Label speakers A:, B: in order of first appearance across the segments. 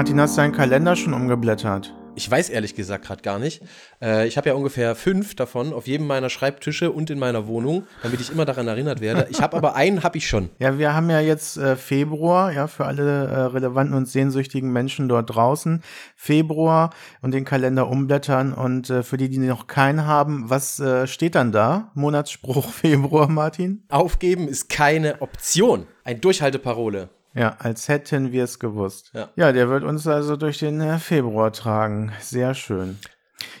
A: Martin, hast du deinen Kalender schon umgeblättert?
B: Ich weiß ehrlich gesagt gerade gar nicht. Äh, ich habe ja ungefähr fünf davon auf jedem meiner Schreibtische und in meiner Wohnung, damit ich immer daran erinnert werde. Ich habe aber einen, habe ich schon.
A: Ja, wir haben ja jetzt äh, Februar, ja, für alle äh, relevanten und sehnsüchtigen Menschen dort draußen. Februar und den Kalender umblättern. Und äh, für die, die noch keinen haben, was äh, steht dann da? Monatsspruch Februar, Martin?
B: Aufgeben ist keine Option. Ein Durchhalteparole.
A: Ja, als hätten wir es gewusst.
B: Ja.
A: ja, der wird uns also durch den äh, Februar tragen. Sehr schön.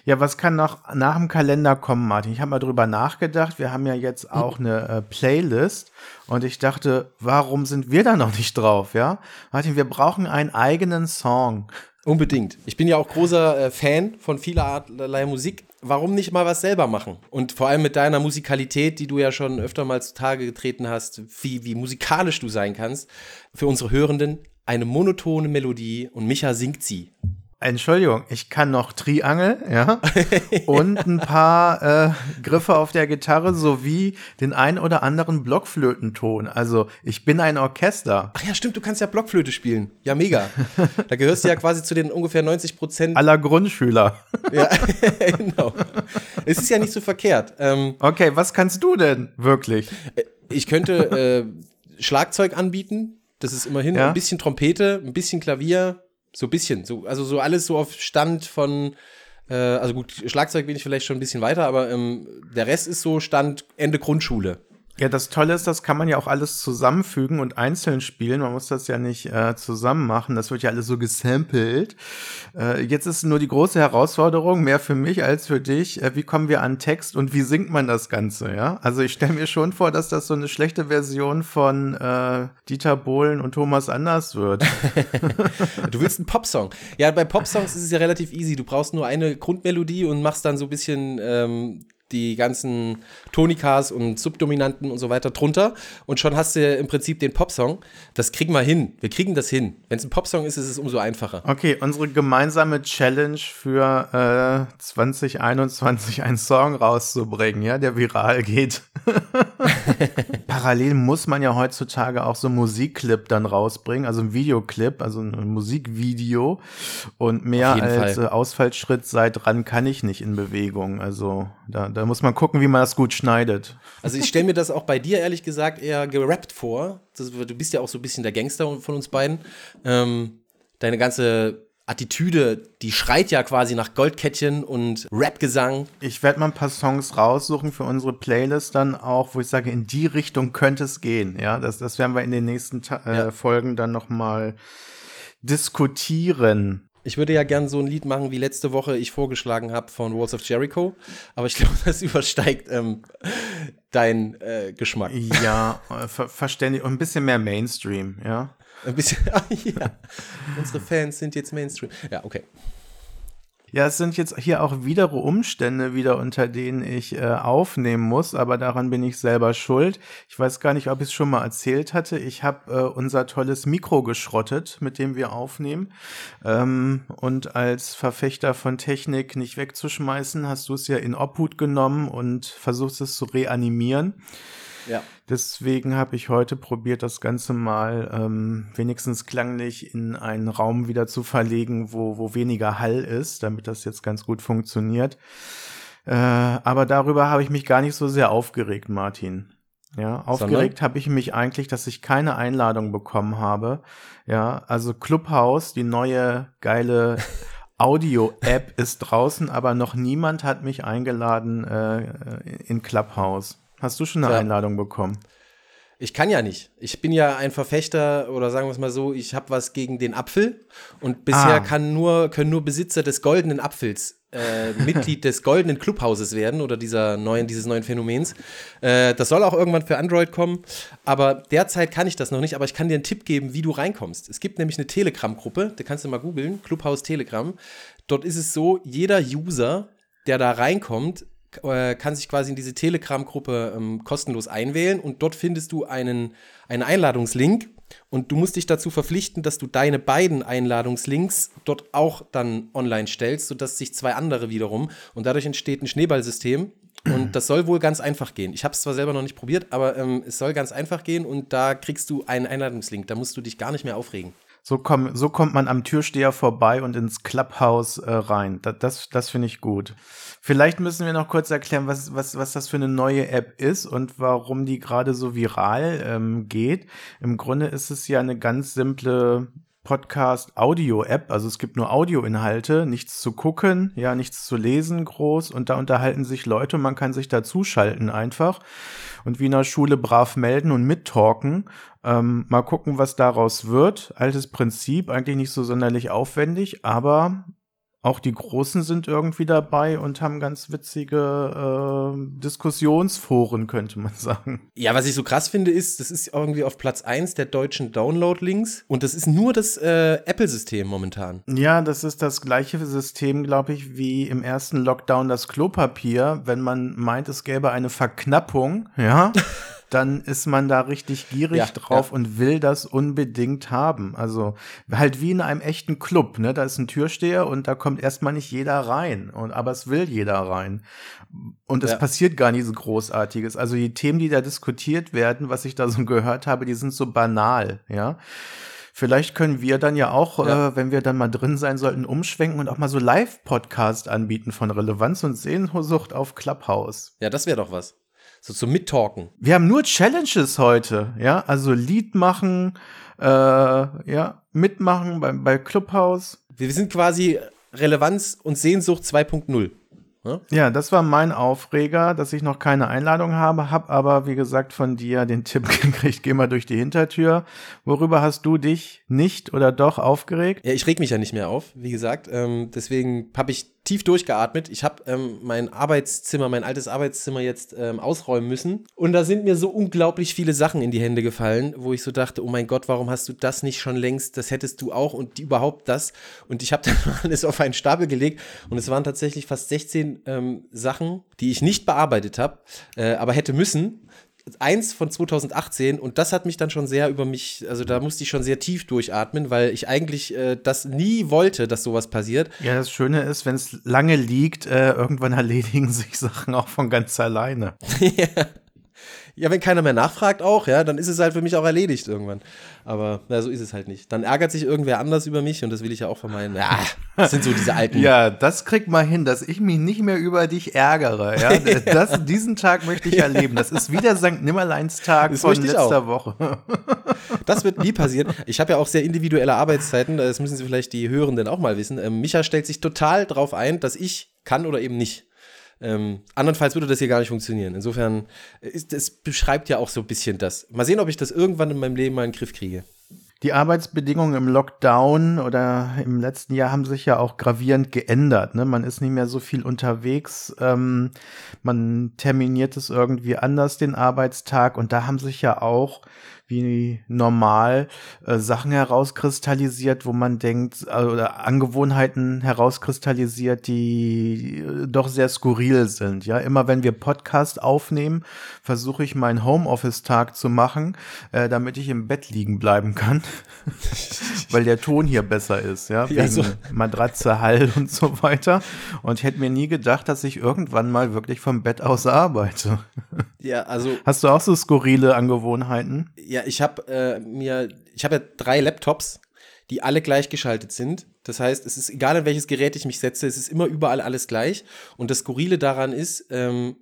A: Ja, was kann noch nach dem Kalender kommen, Martin? Ich habe mal drüber nachgedacht. Wir haben ja jetzt auch eine äh, Playlist und ich dachte, warum sind wir da noch nicht drauf, ja? Martin, wir brauchen einen eigenen Song.
B: Unbedingt. Ich bin ja auch großer äh, Fan von vielerlei Musik. Warum nicht mal was selber machen? Und vor allem mit deiner Musikalität, die du ja schon öfter mal zutage getreten hast, wie, wie musikalisch du sein kannst, für unsere Hörenden eine monotone Melodie und Micha singt sie.
A: Entschuldigung, ich kann noch Triangel, ja, und ein paar äh, Griffe auf der Gitarre sowie den ein oder anderen Blockflötenton. Also ich bin ein Orchester.
B: Ach ja, stimmt, du kannst ja Blockflöte spielen. Ja, mega. Da gehörst du ja quasi zu den ungefähr 90 Prozent
A: aller Grundschüler.
B: Ja, genau. Es ist ja nicht so verkehrt. Ähm,
A: okay, was kannst du denn wirklich?
B: Ich könnte äh, Schlagzeug anbieten. Das ist immerhin ja? ein bisschen Trompete, ein bisschen Klavier, so ein bisschen. So, also so alles so auf Stand von, äh, also gut, Schlagzeug bin ich vielleicht schon ein bisschen weiter, aber ähm, der Rest ist so Stand Ende Grundschule.
A: Ja, das Tolle ist, das kann man ja auch alles zusammenfügen und einzeln spielen. Man muss das ja nicht äh, zusammen machen. Das wird ja alles so gesampelt. Äh, jetzt ist nur die große Herausforderung, mehr für mich als für dich. Äh, wie kommen wir an Text und wie singt man das Ganze? Ja, also ich stelle mir schon vor, dass das so eine schlechte Version von äh, Dieter Bohlen und Thomas Anders wird.
B: du willst einen Popsong? Ja, bei Popsongs ist es ja relativ easy. Du brauchst nur eine Grundmelodie und machst dann so ein bisschen ähm, die ganzen Tonikas und Subdominanten und so weiter drunter und schon hast du im Prinzip den Popsong. Das kriegen wir hin. Wir kriegen das hin. Wenn es ein Popsong ist, ist es umso einfacher.
A: Okay, unsere gemeinsame Challenge für äh, 2021 einen Song rauszubringen, ja, der viral geht. Parallel muss man ja heutzutage auch so einen Musikclip dann rausbringen, also ein Videoclip, also ein Musikvideo und mehr als äh, Ausfallschritt sei dran kann ich nicht in Bewegung. Also da, da muss man gucken, wie man das gut schneidet.
B: Also ich stelle mir das auch bei dir ehrlich gesagt eher gerappt vor. Das, du bist ja auch so ein bisschen der Gangster von uns beiden. Ähm, deine ganze Attitüde, die schreit ja quasi nach Goldkettchen und Rapgesang.
A: Ich werde mal ein paar Songs raussuchen für unsere Playlist dann auch, wo ich sage, in die Richtung könnte es gehen. Ja, das, das werden wir in den nächsten Ta äh, ja. Folgen dann noch mal diskutieren.
B: Ich würde ja gern so ein Lied machen, wie letzte Woche ich vorgeschlagen habe von Walls of Jericho, aber ich glaube, das übersteigt ähm, dein äh, Geschmack.
A: Ja, äh, ver verständlich und ein bisschen mehr Mainstream, ja.
B: Ein bisschen, ja. Unsere Fans sind jetzt Mainstream. Ja, okay.
A: Ja, es sind jetzt hier auch widere Umstände wieder, unter denen ich äh, aufnehmen muss, aber daran bin ich selber schuld. Ich weiß gar nicht, ob ich es schon mal erzählt hatte. Ich habe äh, unser tolles Mikro geschrottet, mit dem wir aufnehmen. Ähm, und als Verfechter von Technik nicht wegzuschmeißen, hast du es ja in Obhut genommen und versuchst es zu reanimieren. Ja. Deswegen habe ich heute probiert, das Ganze mal ähm, wenigstens klanglich in einen Raum wieder zu verlegen, wo, wo weniger Hall ist, damit das jetzt ganz gut funktioniert. Äh, aber darüber habe ich mich gar nicht so sehr aufgeregt, Martin. Ja, aufgeregt habe ich mich eigentlich, dass ich keine Einladung bekommen habe. Ja, also Clubhouse, die neue geile Audio-App ist draußen, aber noch niemand hat mich eingeladen äh, in Clubhouse. Hast du schon eine ja. Einladung bekommen?
B: Ich kann ja nicht. Ich bin ja ein Verfechter oder sagen wir es mal so, ich habe was gegen den Apfel und bisher ah. kann nur, können nur Besitzer des goldenen Apfels äh, Mitglied des goldenen Clubhauses werden oder dieser neuen, dieses neuen Phänomens. Äh, das soll auch irgendwann für Android kommen, aber derzeit kann ich das noch nicht, aber ich kann dir einen Tipp geben, wie du reinkommst. Es gibt nämlich eine Telegram-Gruppe, da kannst du mal googeln, Clubhaus Telegram. Dort ist es so, jeder User, der da reinkommt, äh, kann sich quasi in diese Telegram-Gruppe ähm, kostenlos einwählen und dort findest du einen, einen Einladungslink und du musst dich dazu verpflichten, dass du deine beiden Einladungslinks dort auch dann online stellst, sodass sich zwei andere wiederum und dadurch entsteht ein Schneeballsystem und das soll wohl ganz einfach gehen. Ich habe es zwar selber noch nicht probiert, aber ähm, es soll ganz einfach gehen und da kriegst du einen Einladungslink. Da musst du dich gar nicht mehr aufregen.
A: So, komm, so kommt man am Türsteher vorbei und ins Clubhouse äh, rein. Das, das, das finde ich gut. Vielleicht müssen wir noch kurz erklären, was, was, was das für eine neue App ist und warum die gerade so viral ähm, geht. Im Grunde ist es ja eine ganz simple Podcast-Audio-App. Also es gibt nur Audioinhalte, nichts zu gucken, ja, nichts zu lesen groß und da unterhalten sich Leute und man kann sich dazuschalten einfach und wie in der Schule brav melden und mittalken. Ähm, mal gucken, was daraus wird. Altes Prinzip, eigentlich nicht so sonderlich aufwendig, aber auch die Großen sind irgendwie dabei und haben ganz witzige äh, Diskussionsforen, könnte man sagen.
B: Ja, was ich so krass finde, ist, das ist irgendwie auf Platz 1 der deutschen Download-Links und das ist nur das äh, Apple-System momentan.
A: Ja, das ist das gleiche System, glaube ich, wie im ersten Lockdown das Klopapier, wenn man meint, es gäbe eine Verknappung, ja. dann ist man da richtig gierig ja, drauf ja. und will das unbedingt haben. Also halt wie in einem echten Club, ne? Da ist ein Türsteher und da kommt erstmal nicht jeder rein. Und, aber es will jeder rein. Und es ja. passiert gar nicht so Großartiges. Also die Themen, die da diskutiert werden, was ich da so gehört habe, die sind so banal, ja. Vielleicht können wir dann ja auch, ja. Äh, wenn wir dann mal drin sein sollten, umschwenken und auch mal so Live-Podcast anbieten von Relevanz und Sehnsucht auf Clubhouse.
B: Ja, das wäre doch was. So zum Mittalken.
A: Wir haben nur Challenges heute, ja, also Lied machen, äh, ja, mitmachen bei, bei Clubhouse.
B: Wir sind quasi Relevanz und Sehnsucht 2.0.
A: Ja? ja, das war mein Aufreger, dass ich noch keine Einladung habe, hab aber, wie gesagt, von dir den Tipp gekriegt, geh mal durch die Hintertür. Worüber hast du dich nicht oder doch aufgeregt?
B: Ja, ich reg mich ja nicht mehr auf, wie gesagt. Ähm, deswegen habe ich tief durchgeatmet. Ich habe ähm, mein Arbeitszimmer, mein altes Arbeitszimmer jetzt ähm, ausräumen müssen. Und da sind mir so unglaublich viele Sachen in die Hände gefallen, wo ich so dachte, oh mein Gott, warum hast du das nicht schon längst? Das hättest du auch und überhaupt das. Und ich habe dann alles auf einen Stapel gelegt. Und es waren tatsächlich fast 16 ähm, Sachen, die ich nicht bearbeitet habe, äh, aber hätte müssen eins von 2018 und das hat mich dann schon sehr über mich, also da musste ich schon sehr tief durchatmen, weil ich eigentlich äh, das nie wollte, dass sowas passiert.
A: Ja, das Schöne ist, wenn es lange liegt, äh, irgendwann erledigen sich Sachen auch von ganz alleine.
B: ja. Ja, wenn keiner mehr nachfragt auch, ja, dann ist es halt für mich auch erledigt irgendwann. Aber na, so ist es halt nicht. Dann ärgert sich irgendwer anders über mich und das will ich ja auch vermeiden. Ja, das sind so diese alten.
A: ja, das kriegt mal hin, dass ich mich nicht mehr über dich ärgere. Ja? Das, diesen Tag möchte ich erleben. Das ist wieder St. Nimmerleins-Tag von letzter auch. Woche.
B: das wird nie passieren. Ich habe ja auch sehr individuelle Arbeitszeiten. Das müssen Sie vielleicht die Hörenden auch mal wissen. Ähm, Micha stellt sich total drauf ein, dass ich kann oder eben nicht. Ähm, andernfalls würde das hier gar nicht funktionieren. Insofern, ist, es beschreibt ja auch so ein bisschen das. Mal sehen, ob ich das irgendwann in meinem Leben mal in den Griff kriege.
A: Die Arbeitsbedingungen im Lockdown oder im letzten Jahr haben sich ja auch gravierend geändert. Ne? Man ist nicht mehr so viel unterwegs. Ähm, man terminiert es irgendwie anders, den Arbeitstag. Und da haben sich ja auch wie normal äh, Sachen herauskristallisiert, wo man denkt, äh, oder Angewohnheiten herauskristallisiert, die äh, doch sehr skurril sind. Ja, immer wenn wir Podcast aufnehmen, versuche ich meinen Homeoffice-Tag zu machen, äh, damit ich im Bett liegen bleiben kann, weil der Ton hier besser ist. Ja, wegen ja, so. Matratze, Hall und so weiter. Und ich hätte mir nie gedacht, dass ich irgendwann mal wirklich vom Bett aus arbeite.
B: Ja, also.
A: Hast du auch so skurrile Angewohnheiten?
B: Ja, ja, ich habe äh, mir, ich habe ja drei Laptops, die alle gleichgeschaltet sind. Das heißt, es ist egal, in welches Gerät ich mich setze, es ist immer überall alles gleich. Und das Skurrile daran ist, ähm,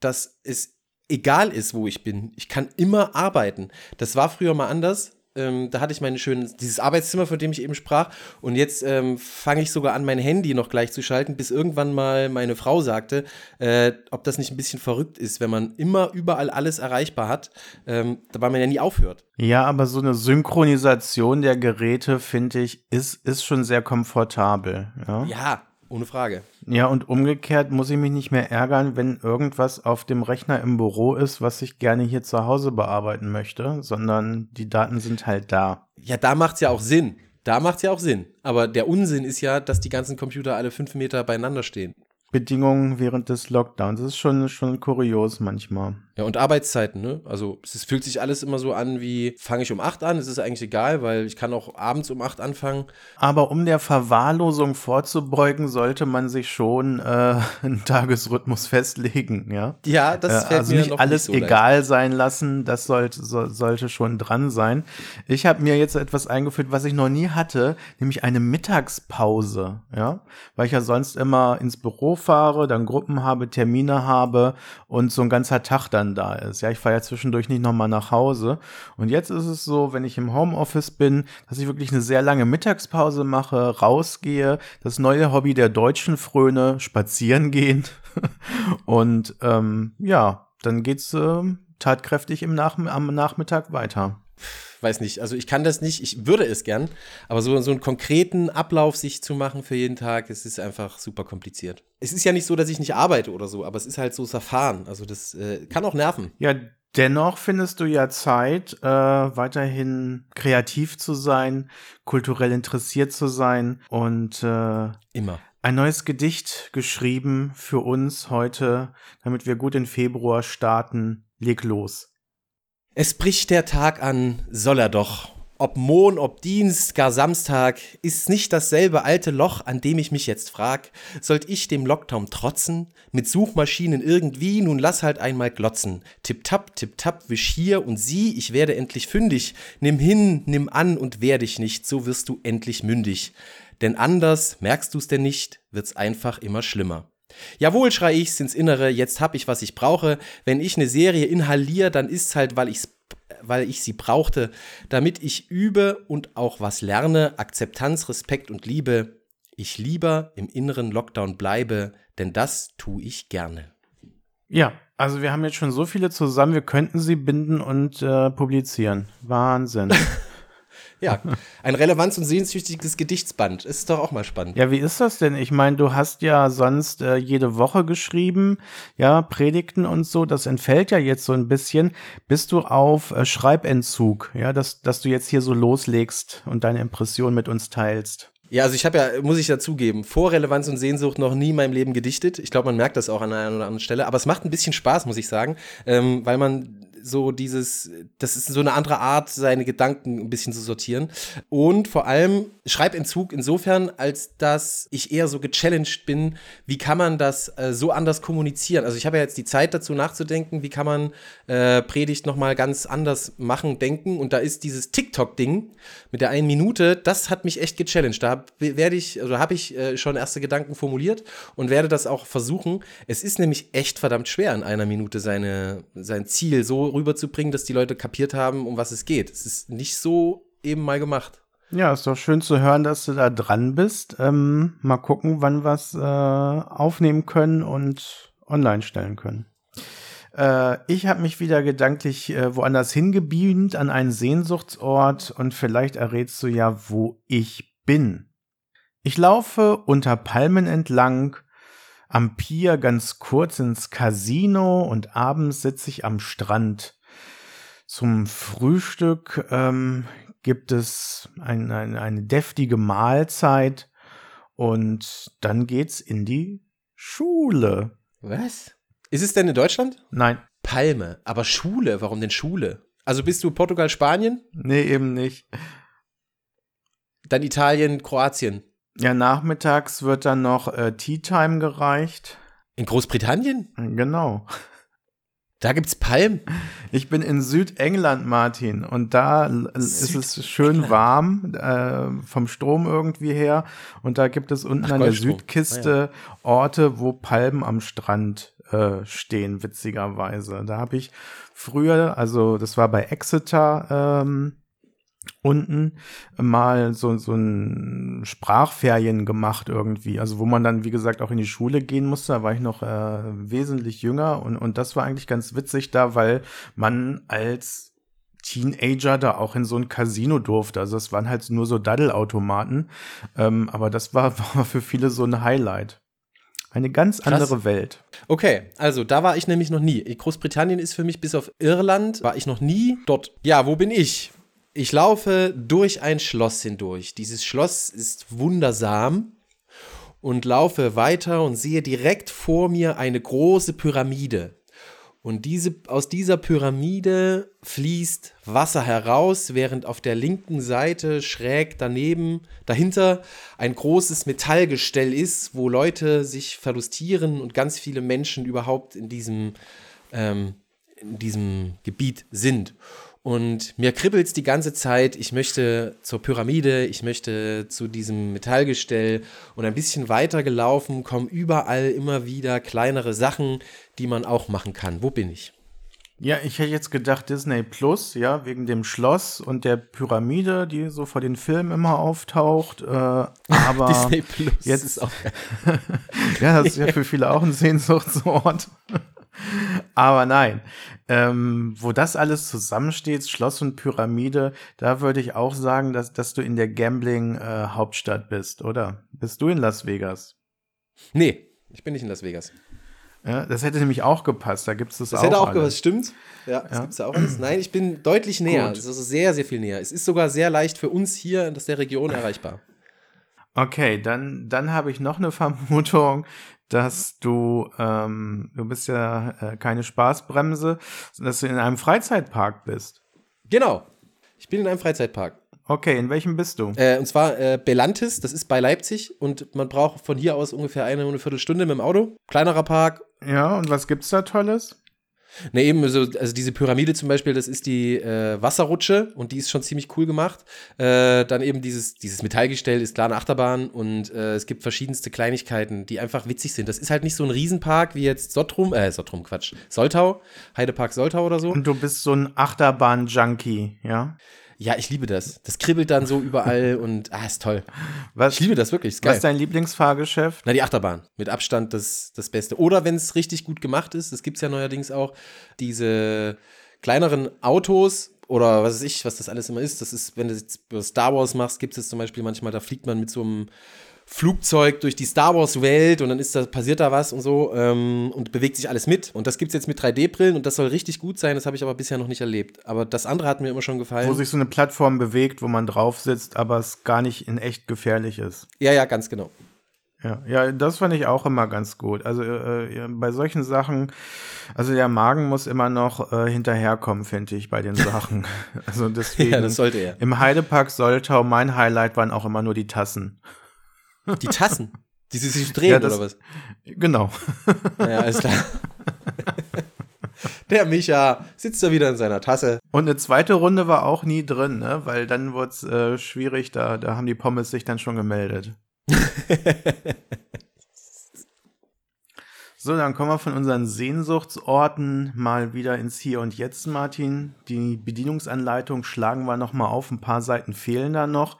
B: dass es egal ist, wo ich bin. Ich kann immer arbeiten. Das war früher mal anders. Ähm, da hatte ich meine schönen, dieses Arbeitszimmer, von dem ich eben sprach. Und jetzt ähm, fange ich sogar an, mein Handy noch gleich zu schalten, bis irgendwann mal meine Frau sagte, äh, ob das nicht ein bisschen verrückt ist, wenn man immer überall alles erreichbar hat, ähm, weil man ja nie aufhört.
A: Ja, aber so eine Synchronisation der Geräte, finde ich, ist, ist schon sehr komfortabel. Ja,
B: ja ohne Frage.
A: Ja, und umgekehrt muss ich mich nicht mehr ärgern, wenn irgendwas auf dem Rechner im Büro ist, was ich gerne hier zu Hause bearbeiten möchte, sondern die Daten sind halt da.
B: Ja, da macht es ja auch Sinn. Da macht es ja auch Sinn. Aber der Unsinn ist ja, dass die ganzen Computer alle fünf Meter beieinander stehen.
A: Bedingungen während des Lockdowns. Das ist schon, schon kurios manchmal.
B: Ja, und Arbeitszeiten, ne? Also es fühlt sich alles immer so an wie, fange ich um 8 an, es ist eigentlich egal, weil ich kann auch abends um 8 anfangen.
A: Aber um der Verwahrlosung vorzubeugen, sollte man sich schon äh, einen Tagesrhythmus festlegen, ja?
B: Ja, das
A: äh,
B: fällt
A: Also
B: mir
A: nicht alles
B: nicht so
A: egal sein lassen, das sollte, so, sollte schon dran sein. Ich habe mir jetzt etwas eingeführt, was ich noch nie hatte, nämlich eine Mittagspause, ja? Weil ich ja sonst immer ins Büro fahre, dann Gruppen habe, Termine habe und so ein ganzer Tag dann da ist. Ja, ich fahre ja zwischendurch nicht nochmal nach Hause. Und jetzt ist es so, wenn ich im Homeoffice bin, dass ich wirklich eine sehr lange Mittagspause mache, rausgehe, das neue Hobby der Deutschen fröne, spazieren gehen. Und ähm, ja, dann geht's äh, tatkräftig im Nach am Nachmittag weiter
B: weiß nicht, also ich kann das nicht, ich würde es gern, aber so, so einen konkreten Ablauf sich zu machen für jeden Tag, es ist einfach super kompliziert. Es ist ja nicht so, dass ich nicht arbeite oder so, aber es ist halt so Verfahren, also das äh, kann auch nerven.
A: Ja, dennoch findest du ja Zeit, äh, weiterhin kreativ zu sein, kulturell interessiert zu sein und äh,
B: immer
A: ein neues Gedicht geschrieben für uns heute, damit wir gut in Februar starten. Leg los.
B: Es bricht der Tag an, soll er doch. Ob Mohn, ob Dienst, gar Samstag, ist's nicht dasselbe alte Loch, an dem ich mich jetzt frag, sollt ich dem Lockdown trotzen? Mit Suchmaschinen irgendwie, nun lass halt einmal glotzen. Tipp-tapp, tipp-tapp, wisch hier und sieh, ich werde endlich fündig. Nimm hin, nimm an und wehr dich nicht, so wirst du endlich mündig. Denn anders, merkst du's denn nicht, wird's einfach immer schlimmer. Jawohl, schrei ich's ins Innere, jetzt hab ich, was ich brauche. Wenn ich eine Serie inhaliere, dann ist's halt, weil ich's weil ich sie brauchte, damit ich übe und auch was lerne, Akzeptanz, Respekt und Liebe. Ich lieber im inneren Lockdown bleibe, denn das tue ich gerne.
A: Ja, also wir haben jetzt schon so viele zusammen, wir könnten sie binden und äh, publizieren. Wahnsinn.
B: Ja, ein relevanz- und sehnsüchtiges Gedichtsband. Ist doch auch mal spannend.
A: Ja, wie ist das denn? Ich meine, du hast ja sonst äh, jede Woche geschrieben, ja, Predigten und so. Das entfällt ja jetzt so ein bisschen. Bist du auf äh, Schreibentzug, ja, dass, dass du jetzt hier so loslegst und deine Impression mit uns teilst?
B: Ja, also ich habe ja, muss ich dazugeben, vor Relevanz und Sehnsucht noch nie in meinem Leben gedichtet. Ich glaube, man merkt das auch an einer oder anderen Stelle. Aber es macht ein bisschen Spaß, muss ich sagen, ähm, weil man so dieses, das ist so eine andere Art, seine Gedanken ein bisschen zu sortieren. Und vor allem Schreibentzug insofern, als dass ich eher so gechallenged bin, wie kann man das äh, so anders kommunizieren? Also ich habe ja jetzt die Zeit dazu nachzudenken, wie kann man äh, Predigt nochmal ganz anders machen, denken. Und da ist dieses TikTok-Ding mit der einen Minute, das hat mich echt gechallenged. Da werde ich, also habe ich äh, schon erste Gedanken formuliert und werde das auch versuchen. Es ist nämlich echt verdammt schwer, in einer Minute seine, sein Ziel so rüberzubringen, dass die Leute kapiert haben, um was es geht. Es ist nicht so eben mal gemacht.
A: Ja, ist doch schön zu hören, dass du da dran bist. Ähm, mal gucken, wann wir es äh, aufnehmen können und online stellen können. Äh, ich habe mich wieder gedanklich äh, woanders hingebeamt, an einen Sehnsuchtsort und vielleicht errätst du ja, wo ich bin. Ich laufe unter Palmen entlang, am Pier ganz kurz ins Casino und abends sitze ich am Strand. Zum Frühstück ähm, gibt es ein, ein, eine deftige Mahlzeit und dann geht's in die Schule.
B: Was? Ist es denn in Deutschland?
A: Nein.
B: Palme. Aber Schule, warum denn Schule? Also bist du Portugal, Spanien?
A: Nee, eben nicht.
B: Dann Italien, Kroatien.
A: Ja, nachmittags wird dann noch äh, Tea Time gereicht.
B: In Großbritannien?
A: Genau.
B: Da gibt's Palmen.
A: Ich bin in Südengland, Martin, und da ist es schön warm äh, vom Strom irgendwie her. Und da gibt es unten Ach, an der Südkiste ah, ja. Orte, wo Palmen am Strand äh, stehen, witzigerweise. Da habe ich früher, also das war bei Exeter, ähm, unten mal so, so ein Sprachferien gemacht irgendwie. Also wo man dann, wie gesagt, auch in die Schule gehen musste. Da war ich noch äh, wesentlich jünger und, und das war eigentlich ganz witzig da, weil man als Teenager da auch in so ein Casino durfte. Also es waren halt nur so Daddelautomaten. Ähm, aber das war, war für viele so ein Highlight. Eine ganz Krass. andere Welt.
B: Okay, also da war ich nämlich noch nie. Großbritannien ist für mich bis auf Irland, war ich noch nie dort. Ja, wo bin ich? Ich laufe durch ein Schloss hindurch. Dieses Schloss ist wundersam und laufe weiter und sehe direkt vor mir eine große Pyramide. Und diese, aus dieser Pyramide fließt Wasser heraus, während auf der linken Seite schräg daneben, dahinter ein großes Metallgestell ist, wo Leute sich verlustieren und ganz viele Menschen überhaupt in diesem, ähm, in diesem Gebiet sind. Und mir kribbelt es die ganze Zeit. Ich möchte zur Pyramide, ich möchte zu diesem Metallgestell und ein bisschen weiter gelaufen, kommen überall immer wieder kleinere Sachen, die man auch machen kann. Wo bin ich?
A: Ja, ich hätte jetzt gedacht Disney Plus, ja, wegen dem Schloss und der Pyramide, die so vor den Filmen immer auftaucht. Äh, aber Disney Plus jetzt ist auch. ja, das ist ja für viele auch ein Sehnsuchtsort. Aber nein, ähm, wo das alles zusammensteht, Schloss und Pyramide, da würde ich auch sagen, dass, dass du in der Gambling-Hauptstadt äh, bist, oder? Bist du in Las Vegas?
B: Nee, ich bin nicht in Las Vegas.
A: Ja, das hätte nämlich auch gepasst, da gibt es das,
B: das
A: auch. Das
B: hätte auch alles. gepasst, stimmt. Ja, das ja. gibt es ja auch alles. Nein, ich bin deutlich näher. Gut. Also sehr, sehr viel näher. Es ist sogar sehr leicht für uns hier in der Region erreichbar.
A: Okay, dann, dann habe ich noch eine Vermutung, dass du, ähm, du bist ja äh, keine Spaßbremse, dass du in einem Freizeitpark bist.
B: Genau. Ich bin in einem Freizeitpark.
A: Okay, in welchem bist du?
B: Äh, und zwar äh, Belantis, das ist bei Leipzig und man braucht von hier aus ungefähr eine, eine Viertelstunde mit dem Auto. Kleinerer Park.
A: Ja, und was gibt's da Tolles?
B: Ne, eben, also, also diese Pyramide zum Beispiel, das ist die äh, Wasserrutsche und die ist schon ziemlich cool gemacht. Äh, dann eben dieses, dieses Metallgestell ist klar eine Achterbahn und äh, es gibt verschiedenste Kleinigkeiten, die einfach witzig sind. Das ist halt nicht so ein Riesenpark wie jetzt Sottrum, äh, Sottrum, Quatsch, Soltau, Heidepark Soltau oder so.
A: Und du bist so ein Achterbahn-Junkie, ja?
B: Ja, ich liebe das. Das kribbelt dann so überall und ah, ist toll. Was, ich liebe das wirklich. Ist geil.
A: Was ist dein Lieblingsfahrgeschäft?
B: Na, die Achterbahn. Mit Abstand das, das Beste. Oder wenn es richtig gut gemacht ist, das gibt es ja neuerdings auch, diese kleineren Autos oder was weiß ich, was das alles immer ist. Das ist, wenn du jetzt Star Wars machst, gibt es zum Beispiel manchmal, da fliegt man mit so einem Flugzeug durch die Star Wars-Welt und dann ist da, passiert da was und so ähm, und bewegt sich alles mit. Und das gibt es jetzt mit 3D-Brillen und das soll richtig gut sein, das habe ich aber bisher noch nicht erlebt. Aber das andere hat mir immer schon gefallen.
A: Wo sich so eine Plattform bewegt, wo man drauf sitzt, aber es gar nicht in echt gefährlich ist.
B: Ja, ja, ganz genau.
A: Ja, ja, das fand ich auch immer ganz gut. Also äh, bei solchen Sachen, also der Magen muss immer noch äh, hinterherkommen, finde ich, bei den Sachen. also deswegen. ja,
B: das sollte er.
A: Im Heidepark Soltau, mein Highlight waren auch immer nur die Tassen.
B: Die Tassen? Die sie sich drehen, ja, das, oder was?
A: Genau.
B: Ja, alles klar. Der Micha sitzt da wieder in seiner Tasse.
A: Und eine zweite Runde war auch nie drin, ne? Weil dann wurde es äh, schwierig, da, da haben die Pommes sich dann schon gemeldet. so, dann kommen wir von unseren Sehnsuchtsorten mal wieder ins Hier und Jetzt, Martin. Die Bedienungsanleitung schlagen wir noch mal auf. Ein paar Seiten fehlen da noch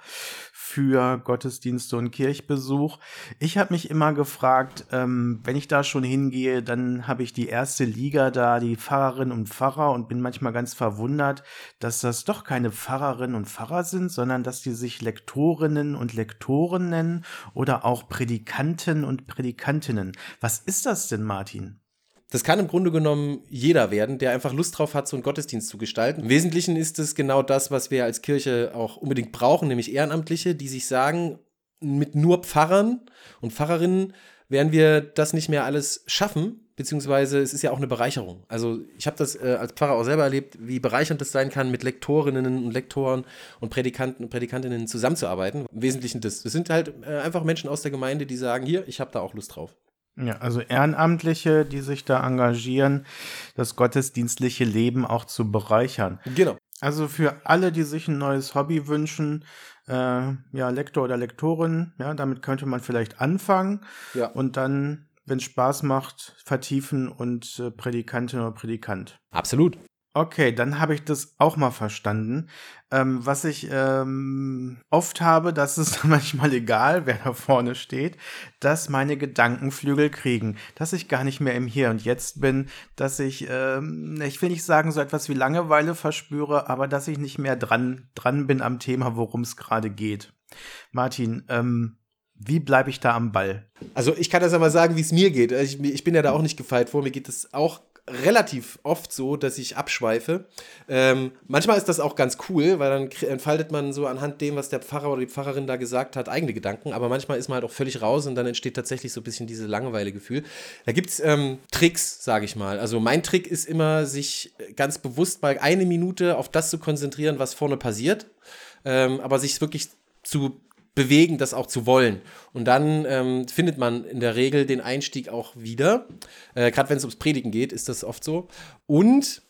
A: für Gottesdienste und Kirchbesuch. Ich habe mich immer gefragt, ähm, wenn ich da schon hingehe, dann habe ich die erste Liga da, die Pfarrerinnen und Pfarrer und bin manchmal ganz verwundert, dass das doch keine Pfarrerinnen und Pfarrer sind, sondern dass die sich Lektorinnen und Lektoren nennen oder auch Predikanten und Predikantinnen. Was ist das denn, Martin?
B: Das kann im Grunde genommen jeder werden, der einfach Lust drauf hat, so einen Gottesdienst zu gestalten. Im Wesentlichen ist es genau das, was wir als Kirche auch unbedingt brauchen, nämlich Ehrenamtliche, die sich sagen, mit nur Pfarrern und Pfarrerinnen werden wir das nicht mehr alles schaffen, beziehungsweise es ist ja auch eine Bereicherung. Also ich habe das äh, als Pfarrer auch selber erlebt, wie bereichernd es sein kann, mit Lektorinnen und Lektoren und Predikanten und Predikantinnen zusammenzuarbeiten. Im Wesentlichen das. Das sind halt äh, einfach Menschen aus der Gemeinde, die sagen, hier, ich habe da auch Lust drauf.
A: Ja, also Ehrenamtliche, die sich da engagieren, das gottesdienstliche Leben auch zu bereichern.
B: Genau.
A: Also für alle, die sich ein neues Hobby wünschen, äh, ja, Lektor oder Lektorin, ja, damit könnte man vielleicht anfangen ja. und dann, wenn es Spaß macht, vertiefen und äh, Predikantin oder Predikant.
B: Absolut.
A: Okay, dann habe ich das auch mal verstanden. Ähm, was ich ähm, oft habe, das ist manchmal egal, wer da vorne steht, dass meine Gedankenflügel kriegen, dass ich gar nicht mehr im Hier und Jetzt bin, dass ich, ähm, ich will nicht sagen, so etwas wie Langeweile verspüre, aber dass ich nicht mehr dran, dran bin am Thema, worum es gerade geht. Martin, ähm, wie bleibe ich da am Ball?
B: Also ich kann das mal sagen, wie es mir geht. Ich, ich bin ja da auch nicht gefeit vor. Mir geht es auch relativ oft so, dass ich abschweife. Ähm, manchmal ist das auch ganz cool, weil dann entfaltet man so anhand dem, was der Pfarrer oder die Pfarrerin da gesagt hat, eigene Gedanken. Aber manchmal ist man halt auch völlig raus und dann entsteht tatsächlich so ein bisschen dieses Langeweile-Gefühl. Da gibt es ähm, Tricks, sage ich mal. Also mein Trick ist immer, sich ganz bewusst mal eine Minute auf das zu konzentrieren, was vorne passiert. Ähm, aber sich wirklich zu bewegen, das auch zu wollen. Und dann ähm, findet man in der Regel den Einstieg auch wieder. Äh, Gerade wenn es ums Predigen geht, ist das oft so. Und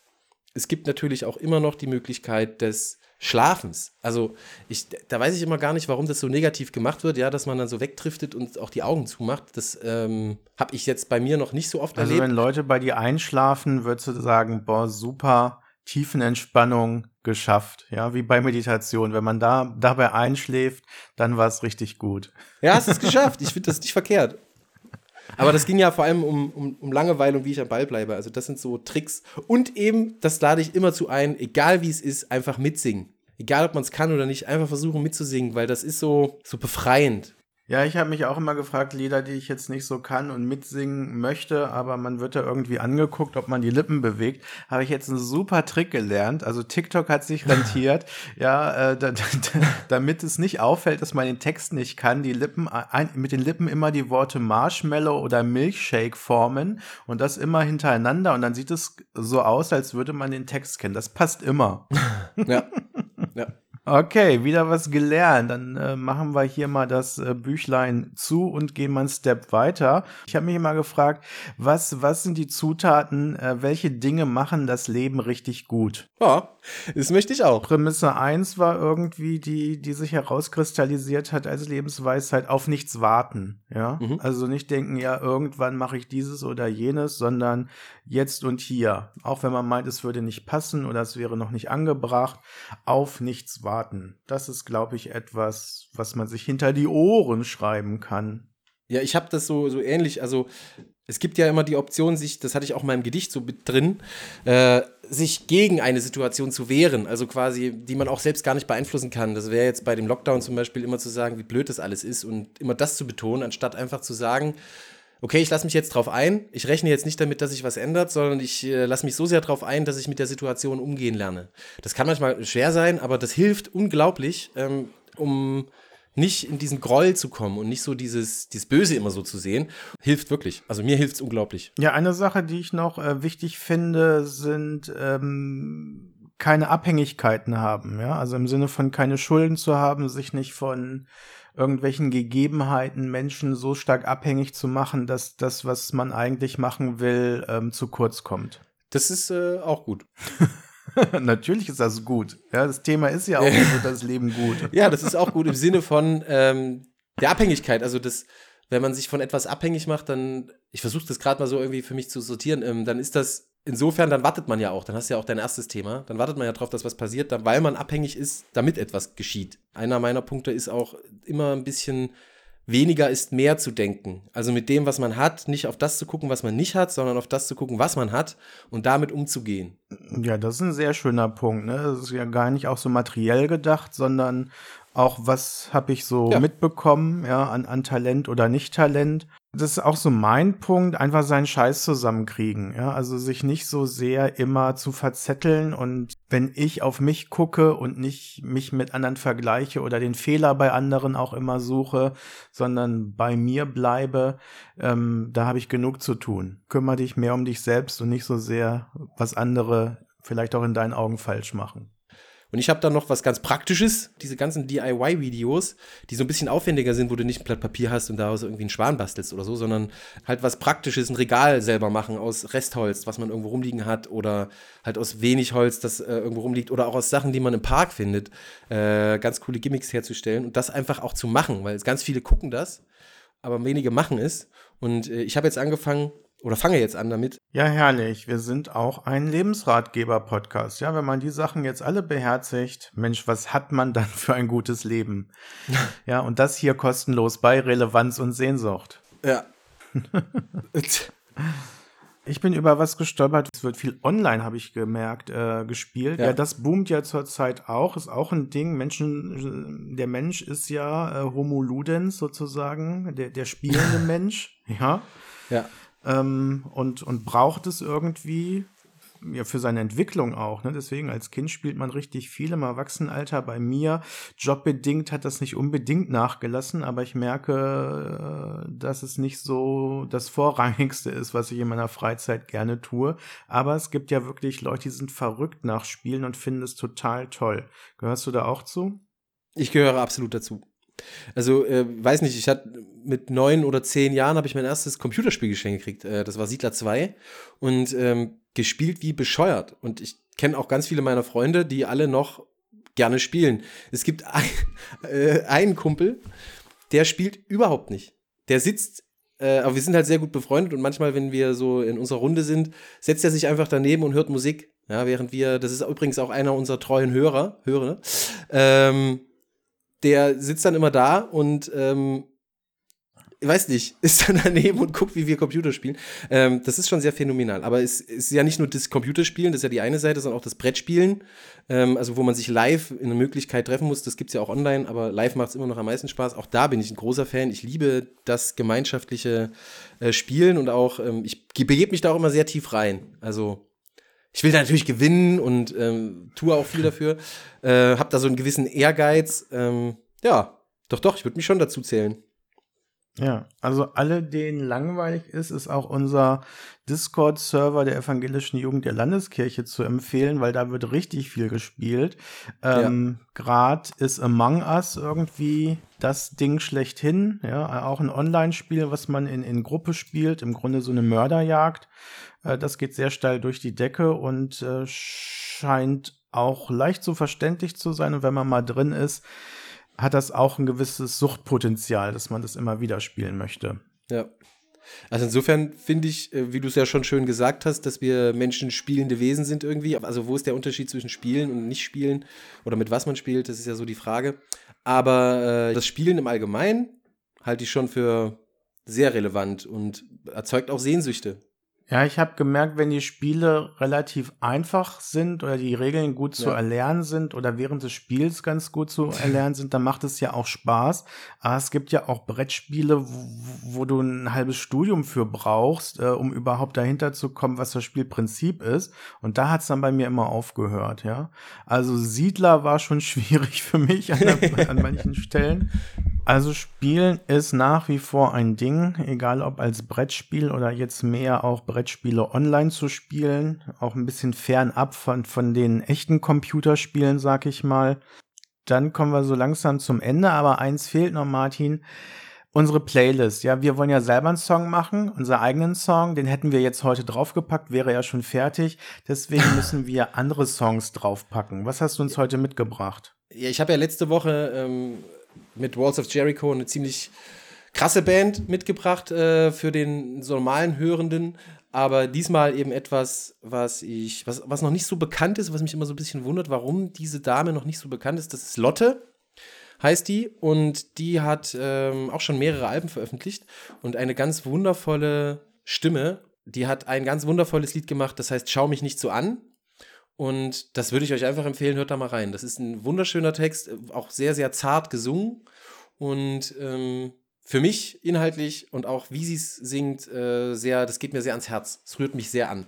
B: es gibt natürlich auch immer noch die Möglichkeit des Schlafens. Also ich, da weiß ich immer gar nicht, warum das so negativ gemacht wird, ja, dass man dann so wegdriftet und auch die Augen zumacht. Das ähm, habe ich jetzt bei mir noch nicht so oft
A: also
B: erlebt.
A: Also wenn Leute bei dir einschlafen, würdest du sagen, boah, super, Tiefenentspannung geschafft, ja, wie bei Meditation. Wenn man da dabei einschläft, dann war es richtig gut.
B: Ja, hast es geschafft. Ich finde das nicht verkehrt. Aber das ging ja vor allem um, um, um Langeweile und wie ich am Ball bleibe. Also das sind so Tricks. Und eben, das lade ich immer zu ein, egal wie es ist, einfach mitsingen. Egal, ob man es kann oder nicht, einfach versuchen mitzusingen, weil das ist so, so befreiend.
A: Ja, ich habe mich auch immer gefragt, Lieder, die ich jetzt nicht so kann und mitsingen möchte, aber man wird da irgendwie angeguckt, ob man die Lippen bewegt. Habe ich jetzt einen super Trick gelernt. Also TikTok hat sich rentiert, ja, äh, da, da, damit es nicht auffällt, dass man den Text nicht kann, die Lippen ein, mit den Lippen immer die Worte Marshmallow oder Milkshake formen und das immer hintereinander und dann sieht es so aus, als würde man den Text kennen. Das passt immer.
B: ja.
A: Okay, wieder was gelernt. Dann äh, machen wir hier mal das äh, Büchlein zu und gehen mal einen Step weiter. Ich habe mich immer gefragt, was, was sind die Zutaten, äh, welche Dinge machen das Leben richtig gut?
B: Ja, das möchte ich auch.
A: Prämisse 1 war irgendwie die, die sich herauskristallisiert hat als Lebensweisheit, auf nichts warten. Ja, mhm. also nicht denken, ja, irgendwann mache ich dieses oder jenes, sondern jetzt und hier. Auch wenn man meint, es würde nicht passen oder es wäre noch nicht angebracht, auf nichts warten. Das ist, glaube ich, etwas, was man sich hinter die Ohren schreiben kann.
B: Ja, ich habe das so, so ähnlich. Also, es gibt ja immer die Option, sich, das hatte ich auch in meinem Gedicht so mit drin, äh, sich gegen eine Situation zu wehren. Also quasi, die man auch selbst gar nicht beeinflussen kann. Das wäre jetzt bei dem Lockdown zum Beispiel immer zu sagen, wie blöd das alles ist und immer das zu betonen, anstatt einfach zu sagen, okay, ich lasse mich jetzt drauf ein. Ich rechne jetzt nicht damit, dass sich was ändert, sondern ich äh, lasse mich so sehr drauf ein, dass ich mit der Situation umgehen lerne. Das kann manchmal schwer sein, aber das hilft unglaublich, ähm, um nicht in diesen Groll zu kommen und nicht so dieses, dieses Böse immer so zu sehen, hilft wirklich. Also mir hilft es unglaublich.
A: Ja, eine Sache, die ich noch äh, wichtig finde, sind ähm, keine Abhängigkeiten haben. Ja, also im Sinne von keine Schulden zu haben, sich nicht von irgendwelchen Gegebenheiten Menschen so stark abhängig zu machen, dass das, was man eigentlich machen will, ähm, zu kurz kommt.
B: Das ist äh, auch gut.
A: Natürlich ist das gut. Ja, das Thema ist ja auch so das Leben gut.
B: Ja, das ist auch gut im Sinne von ähm, der Abhängigkeit. Also das, wenn man sich von etwas abhängig macht, dann, ich versuche das gerade mal so irgendwie für mich zu sortieren, ähm, dann ist das insofern, dann wartet man ja auch, dann hast du ja auch dein erstes Thema, dann wartet man ja drauf, dass was passiert, weil man abhängig ist, damit etwas geschieht. Einer meiner Punkte ist auch immer ein bisschen weniger ist mehr zu denken. Also mit dem, was man hat, nicht auf das zu gucken, was man nicht hat, sondern auf das zu gucken, was man hat und damit umzugehen.
A: Ja, das ist ein sehr schöner Punkt. Ne? Das ist ja gar nicht auch so materiell gedacht, sondern auch, was habe ich so ja. mitbekommen, ja, an, an Talent oder Nicht-Talent das ist auch so mein Punkt, einfach seinen Scheiß zusammenkriegen, ja, also sich nicht so sehr immer zu verzetteln und wenn ich auf mich gucke und nicht mich mit anderen vergleiche oder den Fehler bei anderen auch immer suche, sondern bei mir bleibe, ähm, da habe ich genug zu tun. Kümmere dich mehr um dich selbst und nicht so sehr, was andere vielleicht auch in deinen Augen falsch machen.
B: Und ich habe da noch was ganz Praktisches, diese ganzen DIY-Videos, die so ein bisschen aufwendiger sind, wo du nicht ein Blatt Papier hast und daraus irgendwie einen Schwan bastelst oder so, sondern halt was Praktisches, ein Regal selber machen aus Restholz, was man irgendwo rumliegen hat oder halt aus wenig Holz, das äh, irgendwo rumliegt oder auch aus Sachen, die man im Park findet, äh, ganz coole Gimmicks herzustellen und das einfach auch zu machen, weil ganz viele gucken das, aber wenige machen es. Und äh, ich habe jetzt angefangen, oder fange jetzt an damit.
A: Ja, herrlich. Wir sind auch ein Lebensratgeber-Podcast. Ja, wenn man die Sachen jetzt alle beherzigt, Mensch, was hat man dann für ein gutes Leben? ja, und das hier kostenlos bei Relevanz und Sehnsucht.
B: Ja.
A: Ich bin über was gestolpert. Es wird viel online, habe ich gemerkt, äh, gespielt. Ja. ja. das boomt ja zurzeit auch. Ist auch ein Ding. Menschen, der Mensch ist ja äh, Homo Ludens sozusagen, der, der spielende Mensch. Ja.
B: Ja.
A: Ähm, und, und braucht es irgendwie ja, für seine Entwicklung auch. Ne? Deswegen, als Kind spielt man richtig viel im Erwachsenenalter. Bei mir, jobbedingt, hat das nicht unbedingt nachgelassen, aber ich merke, äh, dass es nicht so das Vorrangigste ist, was ich in meiner Freizeit gerne tue. Aber es gibt ja wirklich Leute, die sind verrückt nach Spielen und finden es total toll. Gehörst du da auch zu?
B: Ich gehöre absolut dazu. Also, äh, weiß nicht, ich hatte mit neun oder zehn Jahren habe ich mein erstes Computerspiel geschenkt gekriegt. Äh, das war Siedler 2 und ähm, gespielt wie bescheuert. Und ich kenne auch ganz viele meiner Freunde, die alle noch gerne spielen. Es gibt ein, äh, einen Kumpel, der spielt überhaupt nicht. Der sitzt, äh, aber wir sind halt sehr gut befreundet und manchmal, wenn wir so in unserer Runde sind, setzt er sich einfach daneben und hört Musik. Ja, während wir, das ist übrigens auch einer unserer treuen Hörer, Hörer, ähm, der sitzt dann immer da und ähm, weiß nicht, ist dann daneben und guckt, wie wir Computer spielen. Ähm, das ist schon sehr phänomenal. Aber es ist ja nicht nur das Computerspielen, das ist ja die eine Seite, sondern auch das Brettspielen. Ähm, also, wo man sich live in einer Möglichkeit treffen muss. Das gibt es ja auch online, aber live macht es immer noch am meisten Spaß. Auch da bin ich ein großer Fan. Ich liebe das gemeinschaftliche äh, Spielen und auch, ähm, ich begebe mich da auch immer sehr tief rein. Also, ich will da natürlich gewinnen und ähm, tue auch viel dafür. Äh, hab da so einen gewissen Ehrgeiz. Ähm, ja, doch, doch, ich würde mich schon dazu zählen.
A: Ja, also alle, denen langweilig ist, ist auch unser Discord-Server der evangelischen Jugend der Landeskirche zu empfehlen, weil da wird richtig viel gespielt. Ähm, ja. Gerade ist Among Us irgendwie das Ding schlechthin. Ja, auch ein Online-Spiel, was man in, in Gruppe spielt, im Grunde so eine Mörderjagd. Äh, das geht sehr steil durch die Decke und äh, scheint auch leicht so verständlich zu sein. Und wenn man mal drin ist, hat das auch ein gewisses Suchtpotenzial, dass man das immer wieder spielen möchte.
B: Ja. Also insofern finde ich, äh, wie du es ja schon schön gesagt hast, dass wir Menschen spielende Wesen sind irgendwie. Also wo ist der Unterschied zwischen Spielen und nicht Spielen oder mit was man spielt, das ist ja so die Frage. Aber äh, das Spielen im Allgemeinen halte ich schon für sehr relevant und erzeugt auch Sehnsüchte.
A: Ja, ich habe gemerkt, wenn die Spiele relativ einfach sind oder die Regeln gut zu ja. erlernen sind oder während des Spiels ganz gut zu erlernen sind, dann macht es ja auch Spaß. Aber es gibt ja auch Brettspiele, wo, wo du ein halbes Studium für brauchst, äh, um überhaupt dahinter zu kommen, was das Spielprinzip ist. Und da hat's dann bei mir immer aufgehört, ja. Also Siedler war schon schwierig für mich an, der, an manchen Stellen. Also Spielen ist nach wie vor ein Ding, egal ob als Brettspiel oder jetzt mehr auch Brettspiele online zu spielen, auch ein bisschen fernab von, von den echten Computerspielen, sag ich mal. Dann kommen wir so langsam zum Ende, aber eins fehlt noch, Martin. Unsere Playlist, ja, wir wollen ja selber einen Song machen, unseren eigenen Song, den hätten wir jetzt heute draufgepackt, wäre ja schon fertig. Deswegen müssen wir andere Songs draufpacken. Was hast du uns heute mitgebracht?
B: Ja, ich habe ja letzte Woche ähm mit Walls of Jericho eine ziemlich krasse Band mitgebracht äh, für den normalen Hörenden. Aber diesmal eben etwas, was ich, was, was noch nicht so bekannt ist, was mich immer so ein bisschen wundert, warum diese Dame noch nicht so bekannt ist. Das ist Lotte, heißt die. Und die hat ähm, auch schon mehrere Alben veröffentlicht und eine ganz wundervolle Stimme. Die hat ein ganz wundervolles Lied gemacht, das heißt Schau mich nicht so an. Und das würde ich euch einfach empfehlen, hört da mal rein. Das ist ein wunderschöner Text, auch sehr, sehr zart gesungen. Und ähm, für mich inhaltlich und auch wie sie es singt, äh, sehr, das geht mir sehr ans Herz. Es rührt mich sehr an.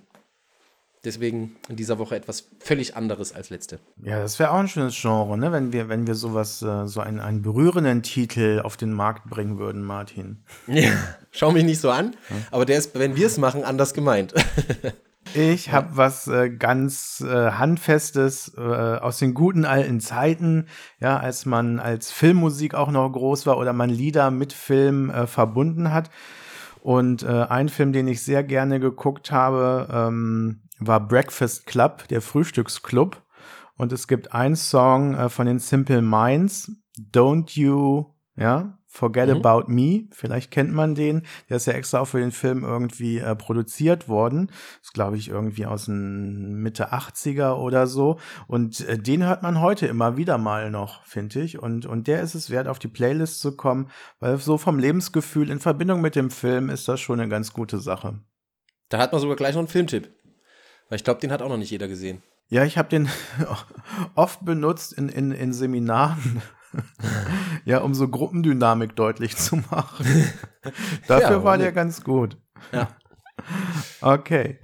B: Deswegen in dieser Woche etwas völlig anderes als letzte.
A: Ja, das wäre auch ein schönes Genre, ne? wenn wir, wenn wir sowas, äh, so einen, einen berührenden Titel auf den Markt bringen würden, Martin.
B: Ja, schau mich nicht so an, aber der ist, wenn wir es machen, anders gemeint.
A: Ich habe was äh, ganz äh, handfestes äh, aus den guten alten Zeiten, ja, als man als Filmmusik auch noch groß war oder man Lieder mit Film äh, verbunden hat. Und äh, ein Film, den ich sehr gerne geguckt habe, ähm, war Breakfast Club, der Frühstücksclub. Und es gibt einen Song äh, von den Simple Minds, Don't You, ja, Forget mhm. About Me, vielleicht kennt man den. Der ist ja extra auch für den Film irgendwie äh, produziert worden. ist, glaube ich, irgendwie aus den Mitte 80er oder so. Und äh, den hört man heute immer wieder mal noch, finde ich. Und, und der ist es wert, auf die Playlist zu kommen, weil so vom Lebensgefühl in Verbindung mit dem Film ist das schon eine ganz gute Sache.
B: Da hat man sogar gleich noch einen Filmtipp. Weil ich glaube, den hat auch noch nicht jeder gesehen.
A: Ja, ich habe den oft benutzt in, in, in Seminaren ja, um so Gruppendynamik deutlich zu machen. Dafür ja, war der ganz gut.
B: Ja.
A: Okay.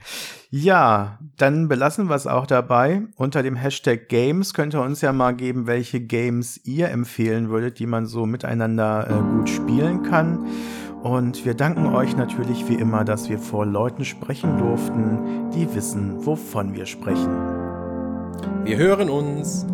A: Ja, dann belassen wir es auch dabei. Unter dem Hashtag Games könnt ihr uns ja mal geben, welche Games ihr empfehlen würdet, die man so miteinander äh, gut spielen kann. Und wir danken euch natürlich wie immer, dass wir vor Leuten sprechen durften, die wissen, wovon wir sprechen.
B: Wir hören uns.